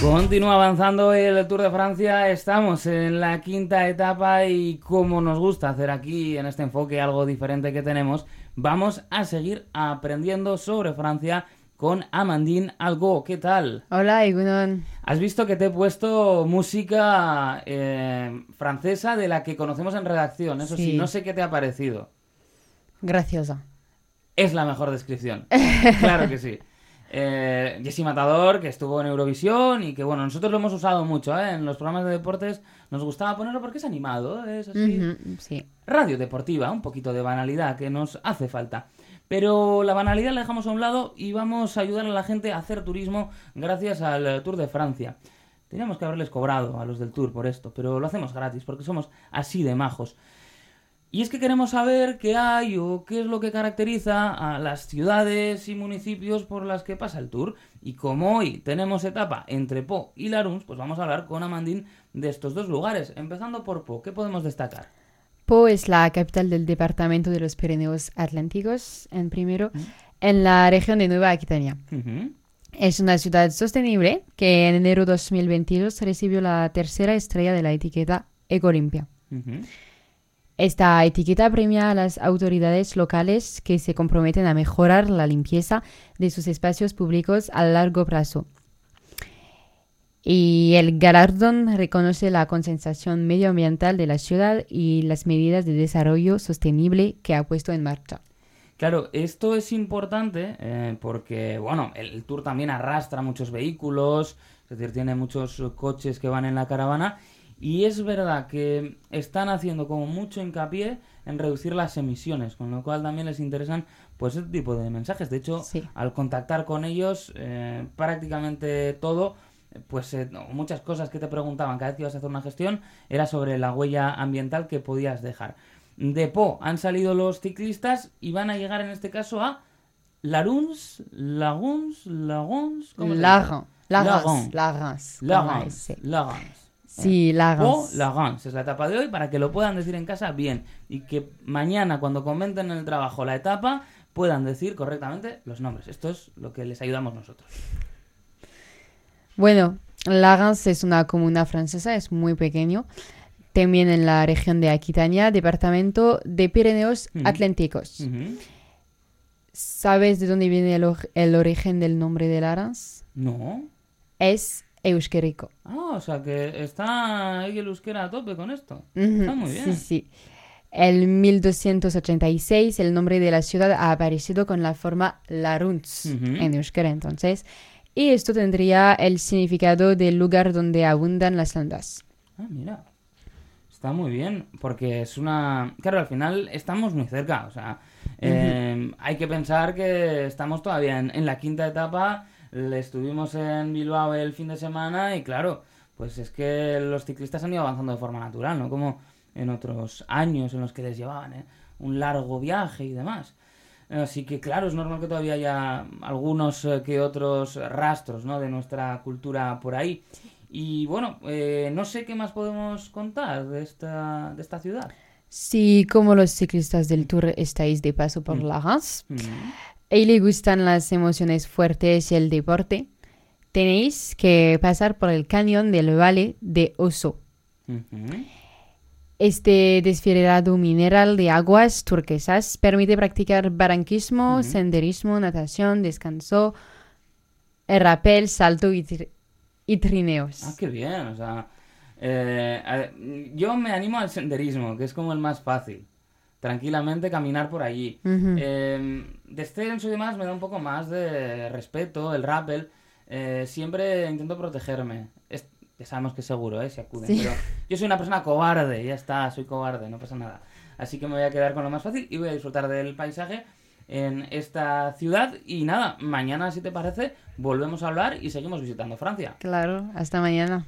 Continúa avanzando el Tour de Francia, estamos en la quinta etapa y como nos gusta hacer aquí en este enfoque algo diferente que tenemos, vamos a seguir aprendiendo sobre Francia con Amandine Algo. ¿Qué tal? Hola, Egunon. Has visto que te he puesto música eh, francesa de la que conocemos en redacción, eso sí. Sí. no sé qué te ha parecido. Graciosa. Es la mejor descripción. claro que sí. Eh, Jessy Matador, que estuvo en Eurovisión y que, bueno, nosotros lo hemos usado mucho ¿eh? en los programas de deportes. Nos gustaba ponerlo porque es animado, es así. Sí. Radio deportiva, un poquito de banalidad que nos hace falta. Pero la banalidad la dejamos a un lado y vamos a ayudar a la gente a hacer turismo gracias al eh, Tour de Francia. Teníamos que haberles cobrado a los del Tour por esto, pero lo hacemos gratis porque somos así de majos. Y es que queremos saber qué hay o qué es lo que caracteriza a las ciudades y municipios por las que pasa el tour. Y como hoy tenemos etapa entre Po y Laruns, pues vamos a hablar con Amandine de estos dos lugares. Empezando por Po, ¿qué podemos destacar? Po es la capital del departamento de los Pirineos Atlánticos, en primero, en la región de Nueva Aquitania. Es una ciudad sostenible que en enero 2022 recibió la tercera estrella de la etiqueta Ecolimpia. Esta etiqueta premia a las autoridades locales que se comprometen a mejorar la limpieza de sus espacios públicos a largo plazo. Y el galardón reconoce la consensación medioambiental de la ciudad y las medidas de desarrollo sostenible que ha puesto en marcha. Claro, esto es importante eh, porque, bueno, el, el tour también arrastra muchos vehículos, es decir, tiene muchos coches que van en la caravana y es verdad que están haciendo como mucho hincapié en reducir las emisiones, con lo cual también les interesan pues este tipo de mensajes. De hecho, Sí. al contactar con ellos, eh, prácticamente todo, pues eh, muchas cosas que te preguntaban cada vez que ibas a hacer una gestión era sobre la huella ambiental que podías dejar. De Po han salido los ciclistas y van a llegar en este caso a Laruns, Laguns, Laguns, ¿cómo? Lagan, Lagans, Lagan. Lagans, con Lagans, S. Lagans. Sí, O Lagans. Es la etapa de hoy para que lo puedan decir en casa bien y que mañana cuando comenten en el trabajo la etapa puedan decir correctamente los nombres. Esto es lo que les ayudamos nosotros. Bueno, Lagans es una comuna francesa, es muy pequeño. También en la región de Aquitania, departamento de Pirineos. Atlánticos. ¿Sabes de dónde viene el, or- el origen del nombre de Lagans? No. Es euskérico. Ah, o sea que está el euskera a tope con esto. Está muy bien. Sí, sí. En 1286 el nombre de la ciudad ha aparecido con la forma Laruns Ujú. en euskera entonces. Y esto tendría el significado del lugar donde abundan las landas. Ah, mira. Está muy bien, porque es una... Claro, al final estamos muy cerca, o sea, eh, hay que pensar que estamos todavía en, en la quinta etapa, estuvimos en Bilbao el fin de semana y claro, pues es que los ciclistas han ido avanzando de forma natural, ¿no? Como en otros años en los que les llevaban ¿eh? un largo viaje y demás. Así que claro, es normal que todavía haya algunos eh, que otros rastros ¿no? de nuestra cultura por ahí. Y bueno, eh, no sé qué más podemos contar de esta, de esta ciudad. Si como los ciclistas del Tour estáis de paso por Mm. Mm. Y le gustan las emociones fuertes y el deporte, tenéis que pasar por el cañón del Valle de Oso. Este desfibrado mineral de aguas turquesas permite practicar barranquismo, senderismo, natación, descanso, rappel, salto y, tri- y trineos. Ah, qué bien, o sea... eh, a yo me animo al senderismo, que es como el más fácil. Tranquilamente caminar por allí. Ujú. Eh, descenso y demás me da un poco más de respeto, el rappel. Eh, siempre intento protegerme. Es- ya sabemos que es seguro, ¿eh? Si acuden. Sí. Pero yo soy una persona cobarde, ya está, soy cobarde, no pasa nada. Así que me voy a quedar con lo más fácil y voy a disfrutar del paisaje en esta ciudad. Y nada, mañana, si te parece, volvemos a hablar y seguimos visitando Francia. Claro, hasta mañana.